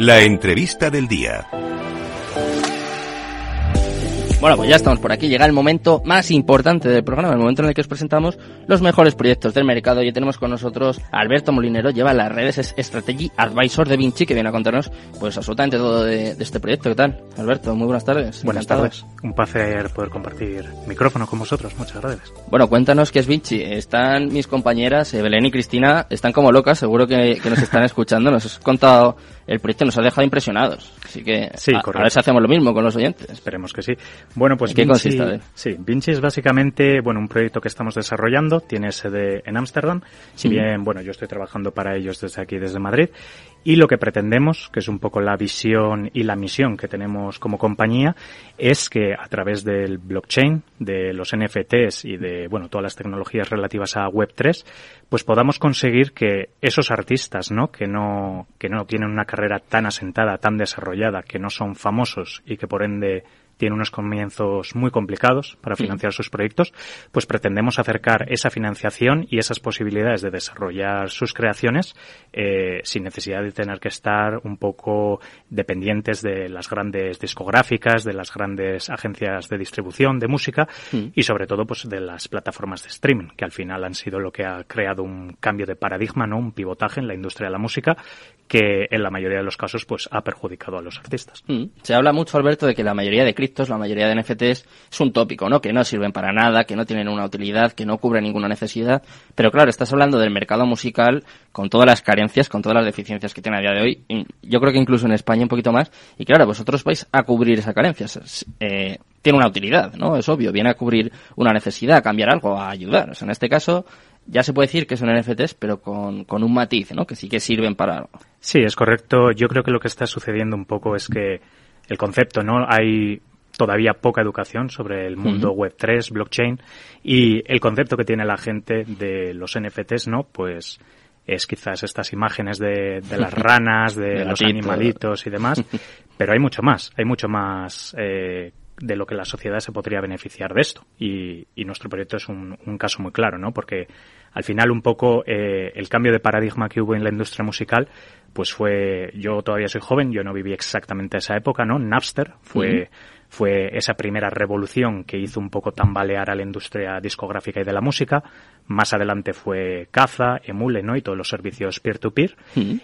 La entrevista del día. Bueno, pues ya estamos por aquí. Llega el momento más importante del programa, el momento en el que os presentamos los mejores proyectos del mercado. Y tenemos con nosotros a Alberto Molinero, lleva las redes es Strategy Advisor de Vinci, que viene a contarnos pues absolutamente todo de, este proyecto. ¿Qué tal? Alberto, muy buenas tardes. Buenas tardes. Un placer poder compartir micrófono con vosotros. Muchas gracias. Bueno, cuéntanos qué es Vinci. Están mis compañeras, Belén y Cristina, están como locas, seguro que, que nos están escuchando. Nos has contado el proyecto nos ha dejado impresionados. Así que sí, a, ver si hacemos lo mismo con los oyentes. Esperemos que sí. Bueno, pues qué consiste? Sí, Vinci es básicamente bueno un proyecto que estamos desarrollando. Tiene sede en Ámsterdam. Si bien, bueno, yo estoy trabajando para ellos desde aquí, desde Madrid. Y lo que pretendemos, que es un poco la visión y la misión que tenemos como compañía, es que a través del blockchain, de los NFTs y de, bueno, todas las tecnologías relativas a Web3, pues podamos conseguir que esos artistas, ¿no? Que no, que no tienen una carrera tan asentada, tan desarrollada, que no son famosos y que por ende tiene unos comienzos muy complicados para financiar sus proyectos, pues pretendemos acercar esa financiación y esas posibilidades de desarrollar sus creaciones eh, sin necesidad de tener que estar un poco dependientes de las grandes discográficas, de las grandes agencias de distribución de música y sobre todo pues de las plataformas de streaming, que al final han sido lo que ha creado un cambio de paradigma, ¿no? un pivotaje en la industria de la música que en la mayoría de los casos pues ha perjudicado a los artistas. Se habla mucho, Alberto, de que la mayoría de la mayoría de NFTs, es un tópico, ¿no? Que no sirven para nada, que no tienen una utilidad, que no cubren ninguna necesidad. Pero claro, estás hablando del mercado musical con todas las carencias, con todas las deficiencias que tiene a día de hoy. Yo creo que incluso en España un poquito más. Y claro, vosotros vais a cubrir esa carencia. Eh, tiene una utilidad, ¿no? Es obvio, viene a cubrir una necesidad, a cambiar algo, a ayudar. O sea, en este caso, ya se puede decir que son NFTs, pero con, con un matiz, ¿no? Que sí que sirven para algo. Sí, es correcto. Yo creo que lo que está sucediendo un poco es que el concepto, ¿no? Hay todavía poca educación sobre el mundo web 3, blockchain y el concepto que tiene la gente de los NFTs, ¿no? Pues es quizás estas imágenes de, las ranas, de, los animalitos y demás, pero hay mucho más, hay mucho más eh, de lo que la sociedad se podría beneficiar de esto y, nuestro proyecto es un, caso muy claro, ¿no? Porque al final un poco eh, el cambio de paradigma que hubo en la industria musical pues fue, yo todavía soy joven, yo no viví exactamente esa época, ¿no? Napster fue fue esa primera revolución que hizo un poco tambalear a la industria discográfica y de la música. Más adelante fue Caza, Emule, ¿no? Y todos los servicios peer-to-peer.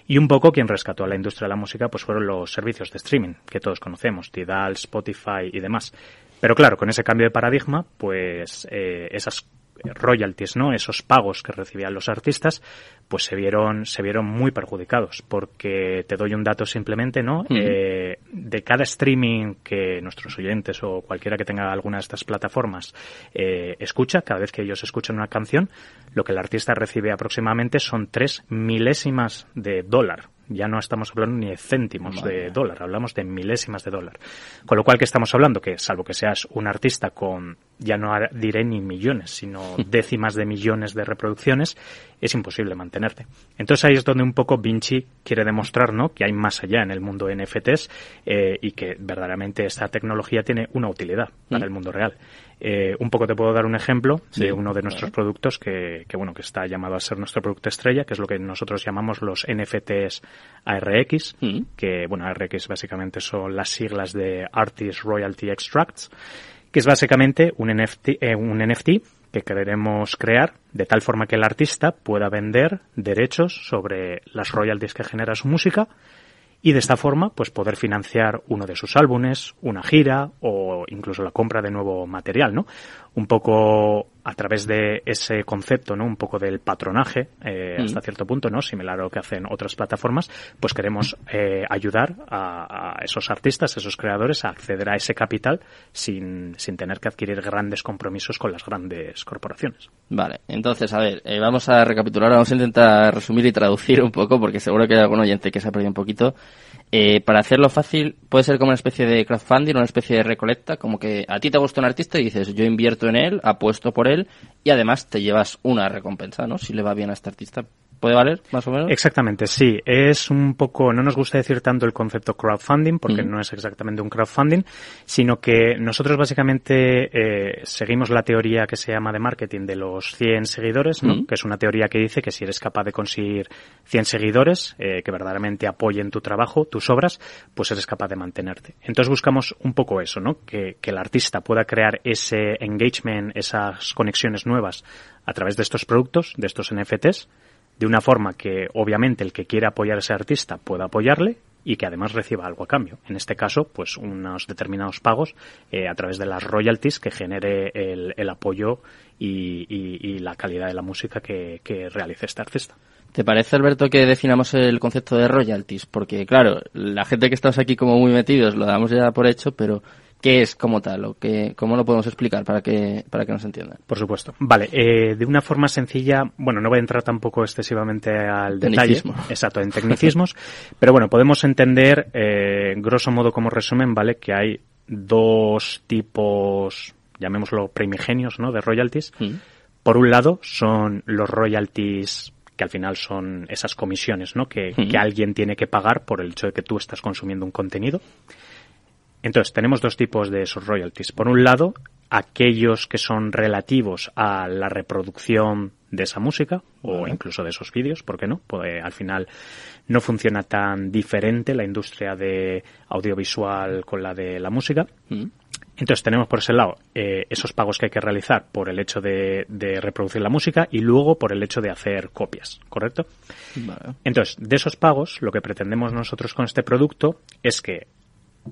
Y un poco quien rescató a la industria de la música pues fueron los servicios de streaming que todos conocemos, Tidal, Spotify y demás. Pero claro, con ese cambio de paradigma, pues eh, esas royalties, ¿no? Esos pagos que recibían los artistas, pues se vieron, se vieron muy perjudicados. Porque te doy un dato simplemente, ¿no? Eh, de cada streaming que nuestros oyentes o cualquiera que tenga alguna de estas plataformas eh, escucha, cada vez que ellos escuchan una canción, lo que el artista recibe aproximadamente son tres milésimas de dólar ya no estamos hablando ni de céntimos de dólar, hablamos de milésimas de dólar. Con lo cual, ¿qué estamos hablando? Que salvo que seas un artista con, ya no diré ni millones, sino décimas de millones de reproducciones, es imposible mantenerte. Entonces ahí es donde un poco Vinci quiere demostrar ¿no? que hay más allá en el mundo NFTs eh, y que verdaderamente esta tecnología tiene una utilidad para el mundo real. Eh, un poco te puedo dar un ejemplo de uno de nuestros productos que, que, bueno, que está llamado a ser nuestro producto estrella, que es lo que nosotros llamamos los NFTs ARX, que, bueno, ARX básicamente son las siglas de Artist Royalty Extracts, que es básicamente un NFT, eh, un NFT que queremos crear de tal forma que el artista pueda vender derechos sobre las royalties que genera su música y de esta forma pues poder financiar uno de sus álbumes, una gira o incluso la compra de nuevo material, ¿no? Un poco a través de ese concepto, ¿no? Un poco del patronaje, eh, hasta cierto punto, ¿no? Similar a lo que hacen otras plataformas, pues queremos eh, ayudar a, esos artistas, a esos creadores a acceder a ese capital sin, sin tener que adquirir grandes compromisos con las grandes corporaciones. Vale, entonces, a ver, eh, vamos a recapitular, vamos a intentar resumir y traducir un poco, porque seguro que hay algún oyente que se ha perdido un poquito. Eh, para hacerlo fácil, puede ser como una especie de crowdfunding, una especie de recolecta, como que a ti te gusta un artista y dices, yo invierto en él, apuesto por él, y además te llevas una recompensa, ¿no? Si le va bien a este artista. Puede valer, más o menos. Exactamente, sí. Es un poco, no nos gusta decir tanto el concepto crowdfunding, porque no es exactamente un crowdfunding, sino que nosotros básicamente eh, seguimos la teoría que se llama de marketing de los 100 seguidores, ¿no? que es una teoría que dice que si eres capaz de conseguir 100 seguidores eh, que verdaderamente apoyen tu trabajo, tus obras, pues eres capaz de mantenerte. Entonces buscamos un poco eso, ¿no? Que, que el artista pueda crear ese engagement, esas conexiones nuevas a través de estos productos, de estos NFTs, de una forma que obviamente el que quiera apoyar a ese artista pueda apoyarle y que además reciba algo a cambio. En este caso, pues unos determinados pagos eh, a través de las royalties que genere el, apoyo y, la calidad de la música que, que realice este artista. ¿Te parece, Alberto, que definamos el concepto de royalties? Porque, claro, la gente que estamos aquí como muy metidos lo damos ya por hecho, pero qué es como tal o qué, cómo lo podemos explicar para que, para que nos entiendan. Por supuesto. Vale, eh, de una forma sencilla, bueno, no voy a entrar tampoco excesivamente al detalle, exacto, en tecnicismos, pero bueno, podemos entender, eh, grosso modo como resumen, ¿vale? Que hay dos tipos, llamémoslo primigenios, ¿no? De royalties. Mm. Por un lado, son los royalties que al final son esas comisiones, ¿no? Que, mm. que alguien tiene que pagar por el hecho de que tú estás consumiendo un contenido. Entonces, tenemos dos tipos de esos royalties. Por un lado, aquellos que son relativos a la reproducción de esa música o incluso de esos vídeos, ¿por qué no? Pues al final no funciona tan diferente la industria de audiovisual con la de la música. Mm. Entonces tenemos por ese lado eh, esos pagos que hay que realizar por el hecho de, reproducir la música y luego por el hecho de hacer copias, ¿correcto? Entonces, de esos pagos, lo que pretendemos nosotros con este producto es que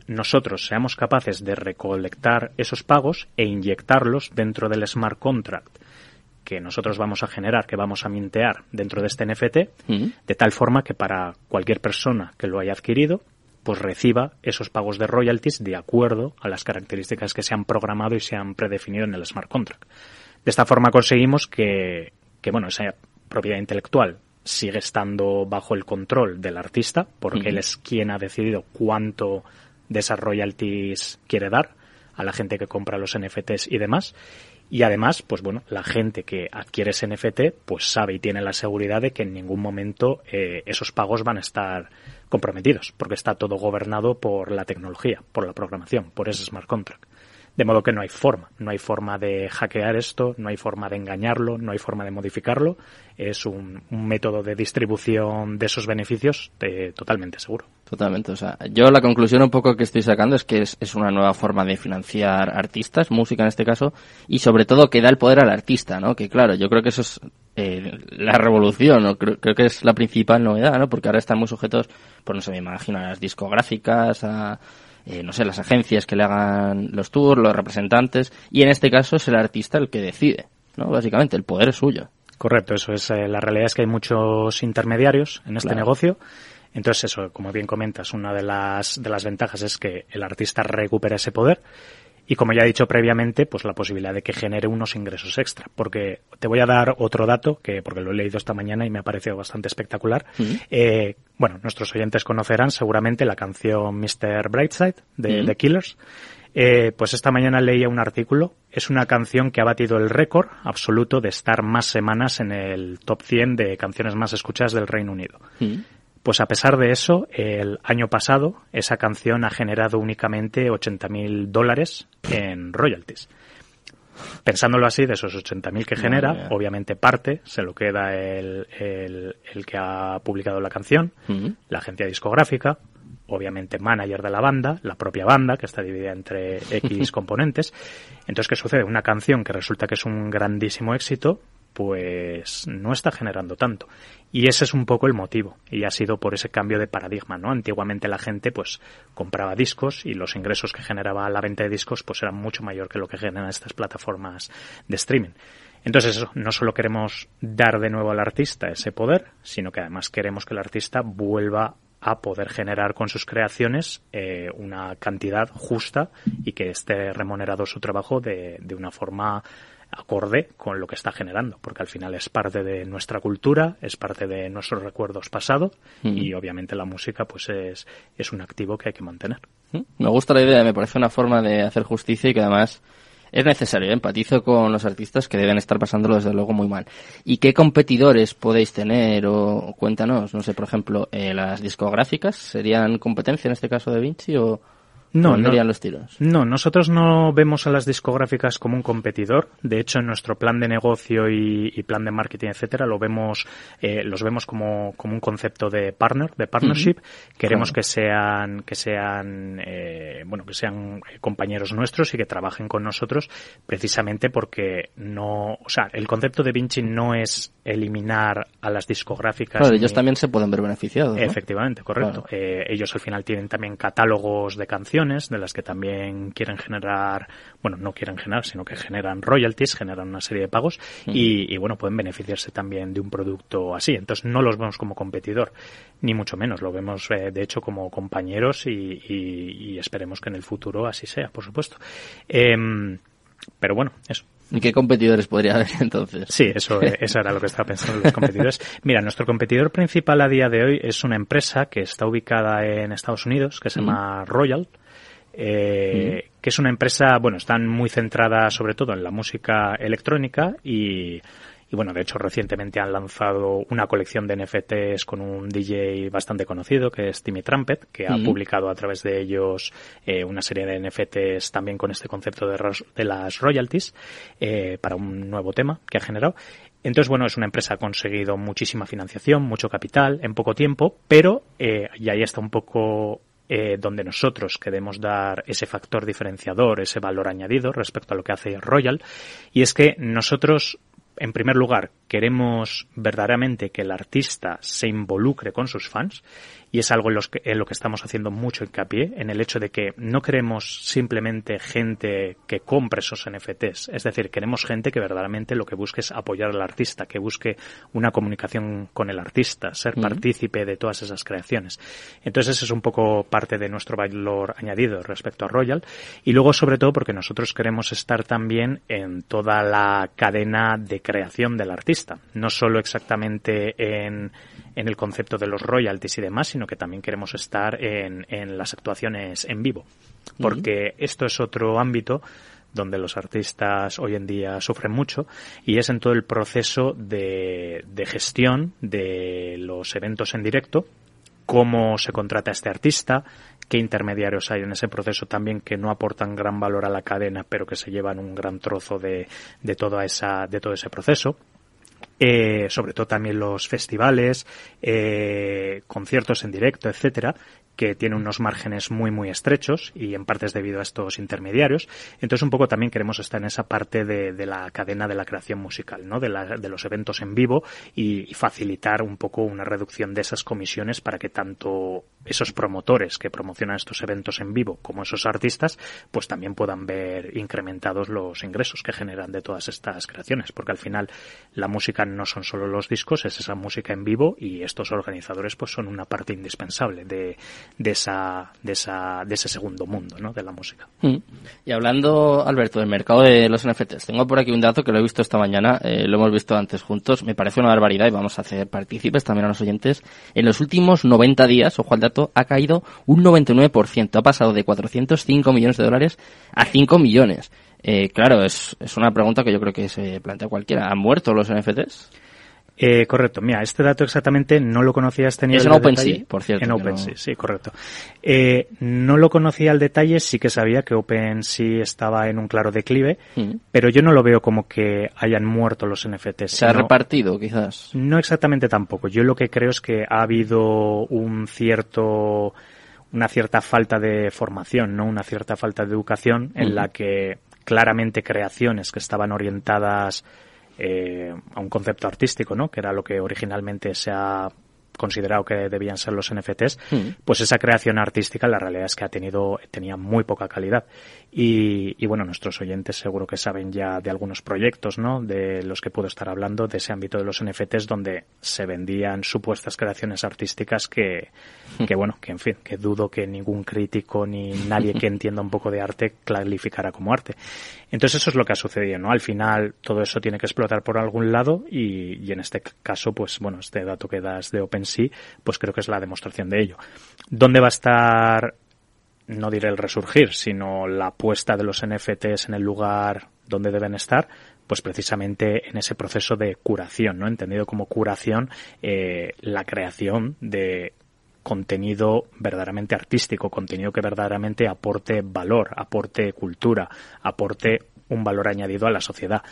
nosotros seamos capaces de recolectar esos pagos e inyectarlos dentro del smart contract que nosotros vamos a generar, que vamos a mintear dentro de este NFT, de tal forma que para cualquier persona que lo haya adquirido, pues reciba esos pagos de royalties de acuerdo a las características que se han programado y se han predefinido en el smart contract. De esta forma conseguimos que, que bueno, esa propiedad intelectual sigue estando bajo el control del artista, porque él es quien ha decidido cuánto de esas royalties quiere dar a la gente que compra los NFTs y demás. Y además, pues bueno, la gente que adquiere ese NFT, pues sabe y tiene la seguridad de que en ningún momento eh, esos pagos van a estar comprometidos, porque está todo gobernado por la tecnología, por la programación, por ese smart contract. De modo que no hay forma, no hay forma de hackear esto, no hay forma de engañarlo, no hay forma de modificarlo. Es un, método de distribución de esos beneficios eh, totalmente seguro. Totalmente. O sea, yo la conclusión un poco que estoy sacando es que es, una nueva forma de financiar artistas, música en este caso, y sobre todo que da el poder al artista, ¿no? Que claro, yo creo que eso es eh, la revolución, ¿no? creo, creo, que es la principal novedad, ¿no? Porque ahora están muy sujetos, pues no sé, me imagino a las discográficas, a eh, no sé, las agencias que le hagan los tours, los representantes, y en este caso es el artista el que decide, ¿no? Básicamente, el poder es suyo. Correcto, eso es. Eh, la realidad es que hay muchos intermediarios en este negocio. Entonces, eso, como bien comentas, una de las, de las ventajas es que el artista recupera ese poder y como ya he dicho previamente, pues la posibilidad de que genere unos ingresos extra. Porque te voy a dar otro dato, que porque lo he leído esta mañana y me ha parecido bastante espectacular. eh, bueno, nuestros oyentes conocerán seguramente la canción Mr. Brightside de The Killers. Eh, pues esta mañana leía un artículo. Es una canción que ha batido el récord absoluto de estar más semanas en el top 100 de canciones más escuchadas del Reino Unido. Pues a pesar de eso, el año pasado esa canción ha generado únicamente 80.000 dólares en royalties. Pensándolo así, de esos 80.000 que genera, obviamente parte se lo queda el, el, que ha publicado la canción, la agencia discográfica, obviamente manager de la banda, la propia banda, que está dividida entre X componentes. Entonces, ¿qué sucede? Una canción que resulta que es un grandísimo éxito, pues no está generando tanto. Y ese es un poco el motivo. Y ha sido por ese cambio de paradigma, ¿no? Antiguamente la gente pues compraba discos y los ingresos que generaba la venta de discos pues eran mucho mayor que lo que generan estas plataformas de streaming. Entonces eso, no solo queremos dar de nuevo al artista ese poder, sino que además queremos que el artista vuelva a poder generar con sus creaciones eh, una cantidad justa y que esté remunerado su trabajo de, de una forma acorde con lo que está generando, porque al final es parte de nuestra cultura, es parte de nuestros recuerdos pasados y obviamente la música pues es, es un activo que hay que mantener. Me gusta la idea, me parece una forma de hacer justicia y que además es necesario, empatizo con los artistas que deben estar pasándolo desde luego muy mal. ¿Y qué competidores podéis tener o cuéntanos, no sé, por ejemplo, eh, las discográficas serían competencia en este caso de Vinci o no, no, los tiros? No, nosotros no vemos a las discográficas como un competidor. De hecho, en nuestro plan de negocio y, plan de marketing, etcétera, lo vemos, eh, los vemos como, como un concepto de partner, de partnership. Queremos que sean, que sean, eh, bueno, que sean compañeros nuestros y que trabajen con nosotros, precisamente porque no, o sea, el concepto de Vinci no es eliminar a las discográficas. Claro, ellos también se pueden ver beneficiados. Efectivamente, correcto. Eh, ellos al final tienen también catálogos de canciones de las que también quieren generar, bueno, no quieren generar, sino que generan royalties, generan una serie de pagos y, bueno, pueden beneficiarse también de un producto así. Entonces no los vemos como competidor, ni mucho menos, lo vemos eh, de hecho como compañeros y, esperemos que en el futuro así sea, por supuesto. Em, pero bueno, eso. ¿Y qué competidores podría haber entonces? Sí, eso, eso era lo que estaba pensando los competidores. Mira, nuestro competidor principal a día de hoy es una empresa que está ubicada en Estados Unidos, que se llama Royal eh, que es una empresa, bueno, están muy centrada sobre todo en la música electrónica y, bueno, de hecho recientemente han lanzado una colección de NFTs con un DJ bastante conocido que es Timmy Trumpet, que ha publicado a través de ellos eh, una serie de NFTs también con este concepto de, de las royalties eh, para un nuevo tema que ha generado. Entonces, bueno, es una empresa que ha conseguido muchísima financiación, mucho capital en poco tiempo, pero, eh, y ahí está un poco eh, donde nosotros queremos dar ese factor diferenciador, ese valor añadido respecto a lo que hace Royal, y es que nosotros, en primer lugar, queremos verdaderamente que el artista se involucre con sus fans y es algo en, los que, en, lo que estamos haciendo mucho hincapié, en el hecho de que no queremos simplemente gente que compre esos NFTs, es decir, queremos gente que verdaderamente lo que busque es apoyar al artista, que busque una comunicación con el artista, ser partícipe de todas esas creaciones. Entonces ese es un poco parte de nuestro valor añadido respecto a Royal. Y luego sobre todo porque nosotros queremos estar también en toda la cadena de creación del artista, no solo exactamente en en el concepto de los royalties y demás, sino que también queremos estar en, en las actuaciones en vivo. Porque esto es otro ámbito donde los artistas hoy en día sufren mucho y es en todo el proceso de, de gestión de los eventos en directo, cómo se contrata a este artista, qué intermediarios hay en ese proceso también que no aportan gran valor a la cadena, pero que se llevan un gran trozo de, de toda esa, de todo ese proceso eh, sobre todo también los festivales, eh, conciertos en directo, etcétera, que tiene unos márgenes muy muy estrechos y en parte es debido a estos intermediarios. Entonces un poco también queremos estar en esa parte de, la cadena de la creación musical, ¿no? De, la, de los eventos en vivo y, y, facilitar un poco una reducción de esas comisiones para que tanto esos promotores que promocionan estos eventos en vivo como esos artistas pues también puedan ver incrementados los ingresos que generan de todas estas creaciones porque al final la música no son solo los discos es esa música en vivo y estos organizadores pues son una parte indispensable de, de esa de esa de ese segundo mundo ¿no? de la música mm. y hablando Alberto del mercado de los NFTs tengo por aquí un dato que lo he visto esta mañana eh, lo hemos visto antes juntos me parece una barbaridad y vamos a hacer partícipes también a los oyentes en los últimos 90 días ojo al dato ha caído un 99%. Ha pasado de 405 millones de dólares a 5 millones. Eh, claro, es, es una pregunta que yo creo que se plantea cualquiera. ¿Han muerto los NFTs? Eh, correcto. Mira, este dato exactamente no lo conocía este nivel Es en OpenSea, por cierto. En OpenSea, sí, correcto. Eh, no lo conocía al detalle, sí que sabía que OpenSea estaba en un claro declive, mm. pero yo no lo veo como que hayan muerto los NFTs. Se ha repartido, quizás. No exactamente tampoco. Yo lo que creo es que ha habido un cierto una cierta falta de formación, no una cierta falta de educación en la que claramente creaciones que estaban orientadas eh, a un concepto artístico, ¿no? Que era lo que originalmente se ha considerado que debían ser los NFTs, mm. pues esa creación artística la realidad es que ha tenido, tenía muy poca calidad. Y, y, bueno, nuestros oyentes seguro que saben ya de algunos proyectos, ¿no? De los que puedo estar hablando, de ese ámbito de los NFTs donde se vendían supuestas creaciones artísticas que, que bueno, que en fin, que dudo que ningún crítico ni nadie que entienda un poco de arte clarificara como arte. Entonces eso es lo que ha sucedido, ¿no? Al final todo eso tiene que explotar por algún lado y, y en este caso, pues bueno, este dato que das de Open sí, pues creo que es la demostración de ello. ¿Dónde va a estar no diré el resurgir, sino la puesta de los NFTs en el lugar donde deben estar, pues precisamente en ese proceso de curación, ¿no? Entendido como curación, eh, la creación de contenido verdaderamente artístico, contenido que verdaderamente aporte valor, aporte cultura, aporte un valor añadido a la sociedad.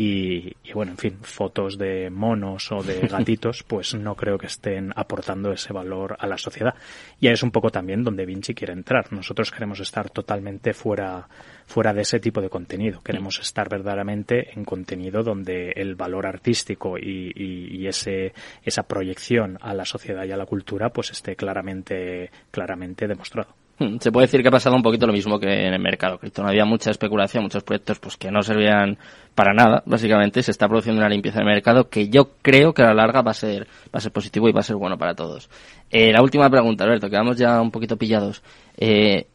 Y, bueno, en fin, fotos de monos o de gatitos, pues no creo que estén aportando ese valor a la sociedad. Y es un poco también donde Vinci quiere entrar. Nosotros queremos estar totalmente fuera, fuera de ese tipo de contenido. Queremos estar verdaderamente en contenido donde el valor artístico y, y, ese, esa proyección a la sociedad y a la cultura pues esté claramente, claramente demostrado. Hmm, se puede decir que ha pasado un poquito lo mismo que en el mercado cripto. No había mucha especulación, muchos proyectos pues que no servían para nada, básicamente. Se está produciendo una limpieza del mercado que yo creo que a la larga va a ser, va a ser positivo y va a ser bueno para todos. Eh, la última pregunta, Alberto, quedamos ya un poquito pillados. Eh,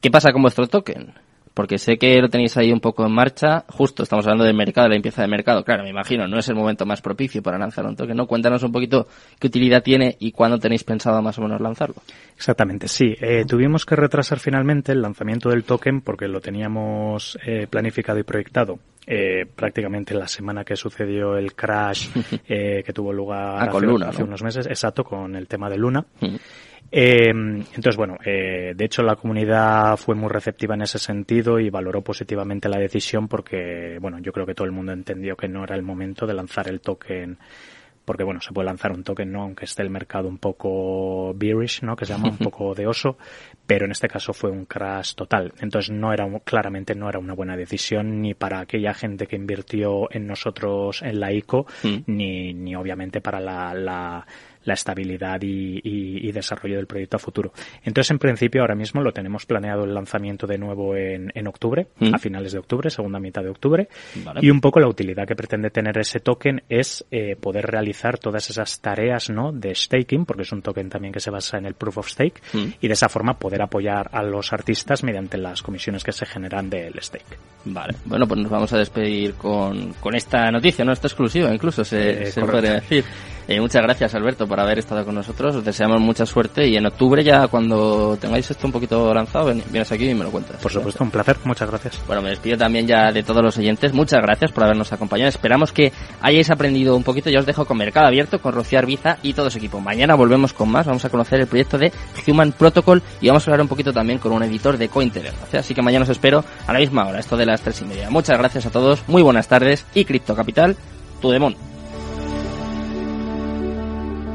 ¿Qué pasa con vuestro token? Porque sé que lo tenéis ahí un poco en marcha. Justo estamos hablando del mercado, de la limpieza de mercado. Claro, me imagino, no es el momento más propicio para lanzar un token, ¿no? Cuéntanos un poquito qué utilidad tiene y cuándo tenéis pensado más o menos lanzarlo. Exactamente, sí. Eh, tuvimos que retrasar finalmente el lanzamiento del token porque lo teníamos eh, planificado y proyectado eh, prácticamente la semana que sucedió el crash eh, que tuvo lugar ah, hace, hace unos meses, exacto, con el tema de Luna. Eh, entonces, bueno, eh, de hecho la comunidad fue muy receptiva en ese sentido y valoró positivamente la decisión porque, bueno, yo creo que todo el mundo entendió que no era el momento de lanzar el token porque bueno, se puede lanzar un token, ¿no? Aunque esté el mercado un poco bearish, ¿no? Que se llama un poco de oso, pero en este caso fue un crash total. Entonces no era, claramente no era una buena decisión ni para aquella gente que invirtió en nosotros en la ICO, mm. ni, ni obviamente para la, la la estabilidad y, desarrollo del proyecto a futuro. Entonces, en principio, ahora mismo lo tenemos planeado el lanzamiento de nuevo en, octubre, mm. a finales de octubre, segunda mitad de octubre. Y un poco la utilidad que pretende tener ese token es eh, poder realizar todas esas tareas ¿no? de staking, porque es un token también que se basa en el proof of stake, mm. y de esa forma poder apoyar a los artistas mediante las comisiones que se generan del stake. Vale, bueno, pues nos vamos a despedir con, con esta noticia, ¿no? Esta exclusiva, incluso se, eh, se podría decir. Eh, muchas gracias, Alberto, por haber estado con nosotros. Os deseamos mucha suerte y en octubre ya cuando tengáis esto un poquito lanzado, vienes aquí y me lo cuentas. Por supuesto, un placer. Muchas gracias. Bueno, me despido también ya de todos los oyentes. Muchas gracias por habernos acompañado. Esperamos que hayáis aprendido un poquito. Ya os dejo con Mercado Abierto, con Rocío Arbiza y todo su equipo. Mañana volvemos con más. Vamos a conocer el proyecto de Human Protocol y vamos a hablar un poquito también con un editor de Cointer. Así que mañana os espero a la misma hora, esto de las tres y media. Muchas gracias a todos, muy buenas tardes y Cripto Capital, tu demon.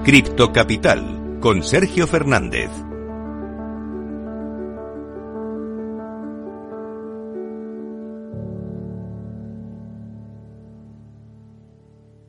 Cripto Capital con Sergio Fernández.